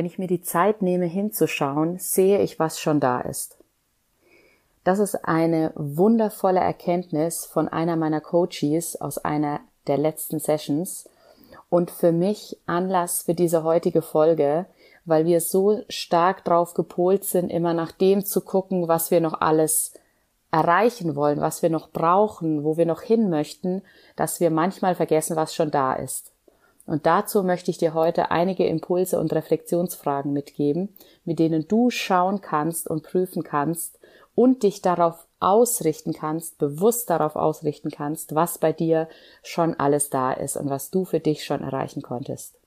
Wenn ich mir die Zeit nehme hinzuschauen, sehe ich, was schon da ist. Das ist eine wundervolle Erkenntnis von einer meiner Coaches aus einer der letzten Sessions und für mich Anlass für diese heutige Folge, weil wir so stark drauf gepolt sind, immer nach dem zu gucken, was wir noch alles erreichen wollen, was wir noch brauchen, wo wir noch hin möchten, dass wir manchmal vergessen, was schon da ist. Und dazu möchte ich dir heute einige Impulse und Reflexionsfragen mitgeben, mit denen du schauen kannst und prüfen kannst, und dich darauf ausrichten kannst, bewusst darauf ausrichten kannst, was bei dir schon alles da ist und was du für dich schon erreichen konntest.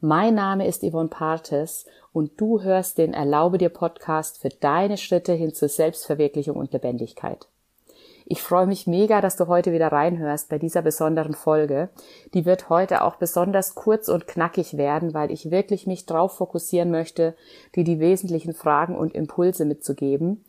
Mein Name ist Yvonne Partes und du hörst den Erlaube dir Podcast für deine Schritte hin zur Selbstverwirklichung und Lebendigkeit. Ich freue mich mega, dass du heute wieder reinhörst bei dieser besonderen Folge. Die wird heute auch besonders kurz und knackig werden, weil ich wirklich mich drauf fokussieren möchte, dir die wesentlichen Fragen und Impulse mitzugeben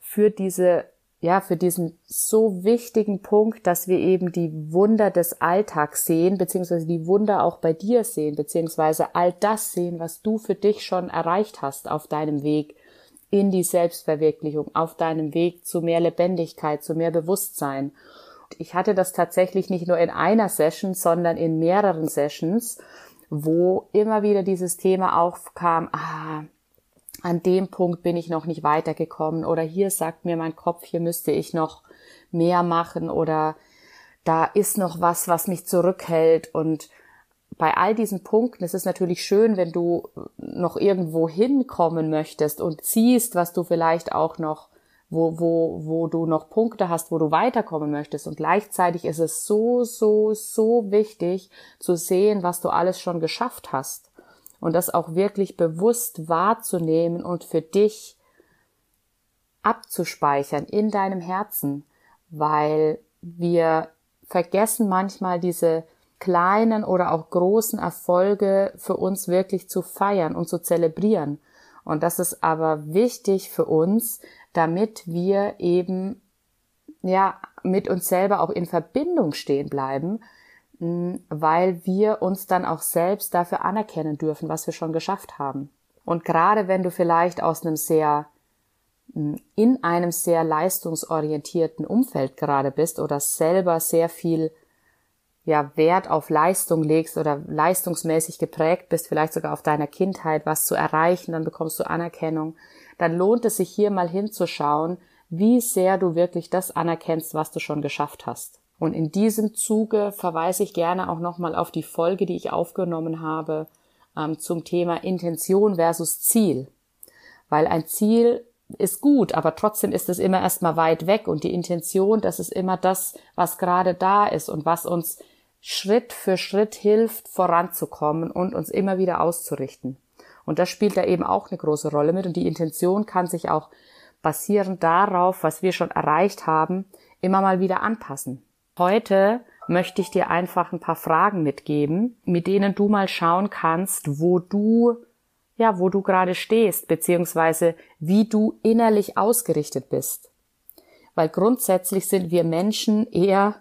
für diese ja, für diesen so wichtigen Punkt, dass wir eben die Wunder des Alltags sehen, beziehungsweise die Wunder auch bei dir sehen, beziehungsweise all das sehen, was du für dich schon erreicht hast auf deinem Weg in die Selbstverwirklichung, auf deinem Weg zu mehr Lebendigkeit, zu mehr Bewusstsein. Ich hatte das tatsächlich nicht nur in einer Session, sondern in mehreren Sessions, wo immer wieder dieses Thema aufkam, ah, an dem Punkt bin ich noch nicht weitergekommen oder hier sagt mir mein Kopf, hier müsste ich noch mehr machen oder da ist noch was, was mich zurückhält und bei all diesen Punkten ist es natürlich schön, wenn du noch irgendwo hinkommen möchtest und siehst, was du vielleicht auch noch, wo, wo, wo du noch Punkte hast, wo du weiterkommen möchtest. Und gleichzeitig ist es so, so, so wichtig zu sehen, was du alles schon geschafft hast und das auch wirklich bewusst wahrzunehmen und für dich abzuspeichern in deinem Herzen, weil wir vergessen manchmal diese kleinen oder auch großen Erfolge für uns wirklich zu feiern und zu zelebrieren. Und das ist aber wichtig für uns, damit wir eben ja mit uns selber auch in Verbindung stehen bleiben weil wir uns dann auch selbst dafür anerkennen dürfen, was wir schon geschafft haben. Und gerade wenn du vielleicht aus einem sehr in einem sehr leistungsorientierten Umfeld gerade bist oder selber sehr viel ja, Wert auf Leistung legst oder leistungsmäßig geprägt bist, vielleicht sogar auf deiner Kindheit, was zu erreichen, dann bekommst du Anerkennung, dann lohnt es sich hier mal hinzuschauen, wie sehr du wirklich das anerkennst, was du schon geschafft hast. Und in diesem Zuge verweise ich gerne auch nochmal auf die Folge, die ich aufgenommen habe ähm, zum Thema Intention versus Ziel. Weil ein Ziel ist gut, aber trotzdem ist es immer erstmal weit weg und die Intention, das ist immer das, was gerade da ist und was uns Schritt für Schritt hilft, voranzukommen und uns immer wieder auszurichten. Und das spielt da eben auch eine große Rolle mit und die Intention kann sich auch basierend darauf, was wir schon erreicht haben, immer mal wieder anpassen. Heute möchte ich dir einfach ein paar Fragen mitgeben, mit denen du mal schauen kannst, wo du, ja, wo du gerade stehst, beziehungsweise wie du innerlich ausgerichtet bist. Weil grundsätzlich sind wir Menschen eher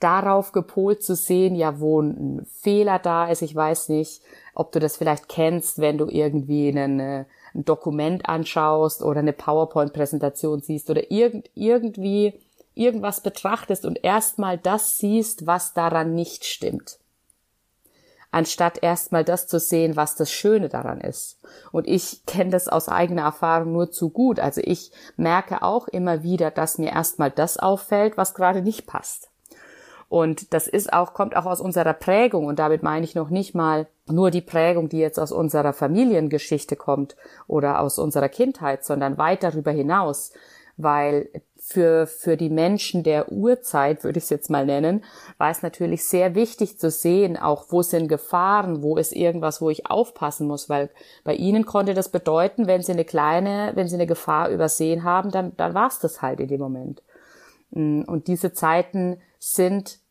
darauf gepolt zu sehen, ja, wo ein Fehler da ist. Ich weiß nicht, ob du das vielleicht kennst, wenn du irgendwie einen, äh, ein Dokument anschaust oder eine PowerPoint-Präsentation siehst oder irgend, irgendwie irgendwas betrachtest und erstmal das siehst, was daran nicht stimmt. Anstatt erstmal das zu sehen, was das Schöne daran ist. Und ich kenne das aus eigener Erfahrung nur zu gut. Also ich merke auch immer wieder, dass mir erstmal das auffällt, was gerade nicht passt. Und das ist auch, kommt auch aus unserer Prägung. Und damit meine ich noch nicht mal nur die Prägung, die jetzt aus unserer Familiengeschichte kommt oder aus unserer Kindheit, sondern weit darüber hinaus. Weil für, für die Menschen der Urzeit, würde ich es jetzt mal nennen, war es natürlich sehr wichtig zu sehen, auch wo sind Gefahren, wo ist irgendwas, wo ich aufpassen muss, weil bei ihnen konnte das bedeuten, wenn sie eine kleine, wenn sie eine Gefahr übersehen haben, dann, dann war es das halt in dem Moment. Mm, und diese Zeiten sind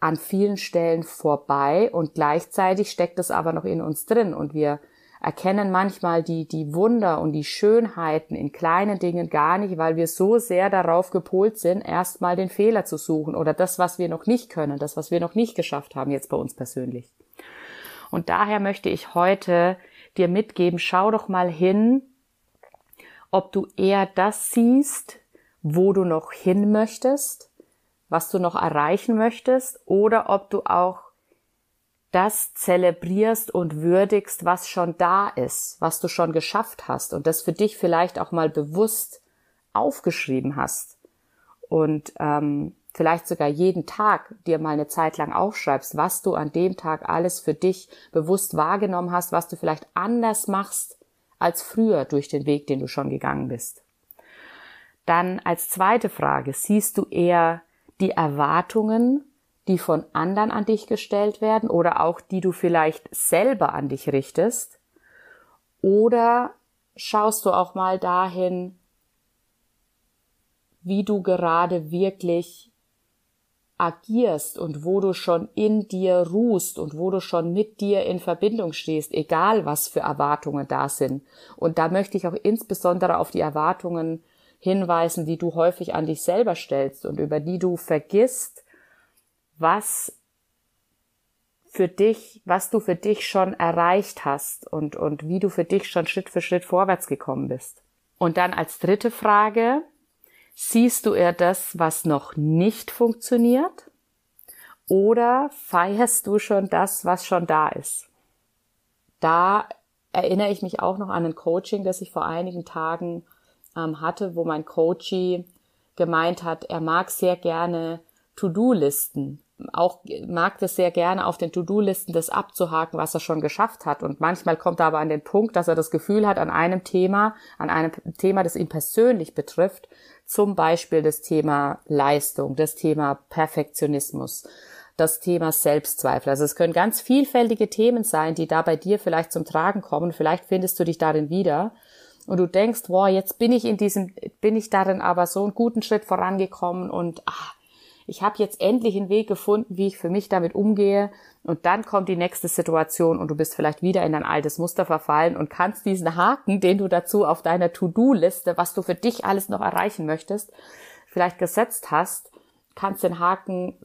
an vielen Stellen vorbei und gleichzeitig steckt es aber noch in uns drin und wir erkennen manchmal die, die Wunder und die Schönheiten in kleinen Dingen gar nicht, weil wir so sehr darauf gepolt sind, erstmal den Fehler zu suchen oder das, was wir noch nicht können, das, was wir noch nicht geschafft haben, jetzt bei uns persönlich. Und daher möchte ich heute dir mitgeben, schau doch mal hin, ob du eher das siehst, wo du noch hin möchtest, was du noch erreichen möchtest, oder ob du auch das zelebrierst und würdigst, was schon da ist, was du schon geschafft hast und das für dich vielleicht auch mal bewusst aufgeschrieben hast und ähm, vielleicht sogar jeden Tag dir mal eine Zeit lang aufschreibst, was du an dem Tag alles für dich bewusst wahrgenommen hast, was du vielleicht anders machst als früher durch den Weg, den du schon gegangen bist. Dann als zweite Frage, siehst du eher die Erwartungen, die von anderen an dich gestellt werden oder auch die du vielleicht selber an dich richtest? Oder schaust du auch mal dahin, wie du gerade wirklich agierst und wo du schon in dir ruhst und wo du schon mit dir in Verbindung stehst, egal was für Erwartungen da sind. Und da möchte ich auch insbesondere auf die Erwartungen hinweisen, die du häufig an dich selber stellst und über die du vergisst, was für dich, was du für dich schon erreicht hast und, und wie du für dich schon Schritt für Schritt vorwärts gekommen bist. Und dann als dritte Frage, Siehst du eher das, was noch nicht funktioniert? Oder feierst du schon das, was schon da ist? Da erinnere ich mich auch noch an ein Coaching, das ich vor einigen Tagen ähm, hatte, wo mein Coachie gemeint hat, er mag sehr gerne To-Do-Listen auch mag das sehr gerne auf den To-Do-Listen das abzuhaken, was er schon geschafft hat. Und manchmal kommt er aber an den Punkt, dass er das Gefühl hat, an einem Thema, an einem Thema, das ihn persönlich betrifft, zum Beispiel das Thema Leistung, das Thema Perfektionismus, das Thema Selbstzweifel. Also es können ganz vielfältige Themen sein, die da bei dir vielleicht zum Tragen kommen. Vielleicht findest du dich darin wieder. Und du denkst, boah, jetzt bin ich in diesem, bin ich darin aber so einen guten Schritt vorangekommen und ach, ich habe jetzt endlich einen Weg gefunden, wie ich für mich damit umgehe. Und dann kommt die nächste Situation und du bist vielleicht wieder in dein altes Muster verfallen und kannst diesen Haken, den du dazu auf deiner To-Do-Liste, was du für dich alles noch erreichen möchtest, vielleicht gesetzt hast, kannst den Haken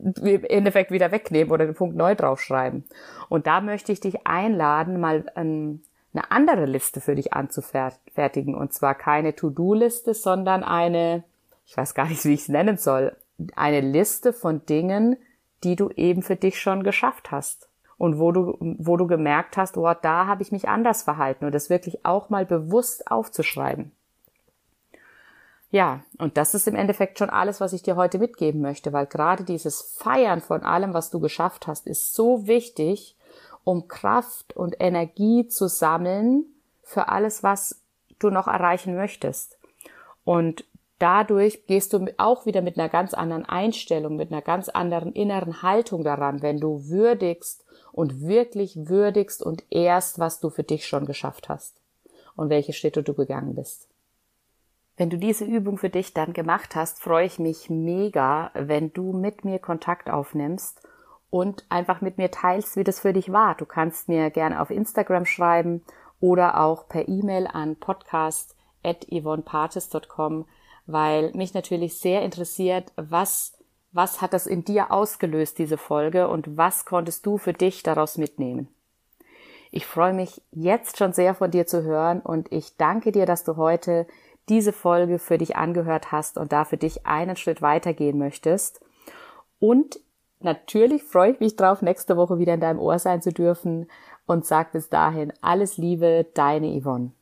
im Endeffekt wieder wegnehmen oder den Punkt neu draufschreiben. Und da möchte ich dich einladen, mal ähm, eine andere Liste für dich anzufertigen. Und zwar keine To-Do-Liste, sondern eine, ich weiß gar nicht, wie ich es nennen soll, eine Liste von Dingen, die du eben für dich schon geschafft hast. Und wo du, wo du gemerkt hast, oh, da habe ich mich anders verhalten und das wirklich auch mal bewusst aufzuschreiben. Ja, und das ist im Endeffekt schon alles, was ich dir heute mitgeben möchte, weil gerade dieses Feiern von allem, was du geschafft hast, ist so wichtig, um Kraft und Energie zu sammeln für alles, was du noch erreichen möchtest. Und dadurch gehst du auch wieder mit einer ganz anderen Einstellung, mit einer ganz anderen inneren Haltung daran, wenn du würdigst und wirklich würdigst und ehrst, was du für dich schon geschafft hast und welche Schritte du gegangen bist. Wenn du diese Übung für dich dann gemacht hast, freue ich mich mega, wenn du mit mir Kontakt aufnimmst und einfach mit mir teilst, wie das für dich war. Du kannst mir gerne auf Instagram schreiben oder auch per E-Mail an podcast.yvonnepartis.com weil mich natürlich sehr interessiert, was, was hat das in dir ausgelöst, diese Folge, und was konntest du für dich daraus mitnehmen? Ich freue mich jetzt schon sehr von dir zu hören und ich danke dir, dass du heute diese Folge für dich angehört hast und da für dich einen Schritt weitergehen möchtest. Und natürlich freue ich mich drauf, nächste Woche wieder in deinem Ohr sein zu dürfen und sag bis dahin alles Liebe, deine Yvonne.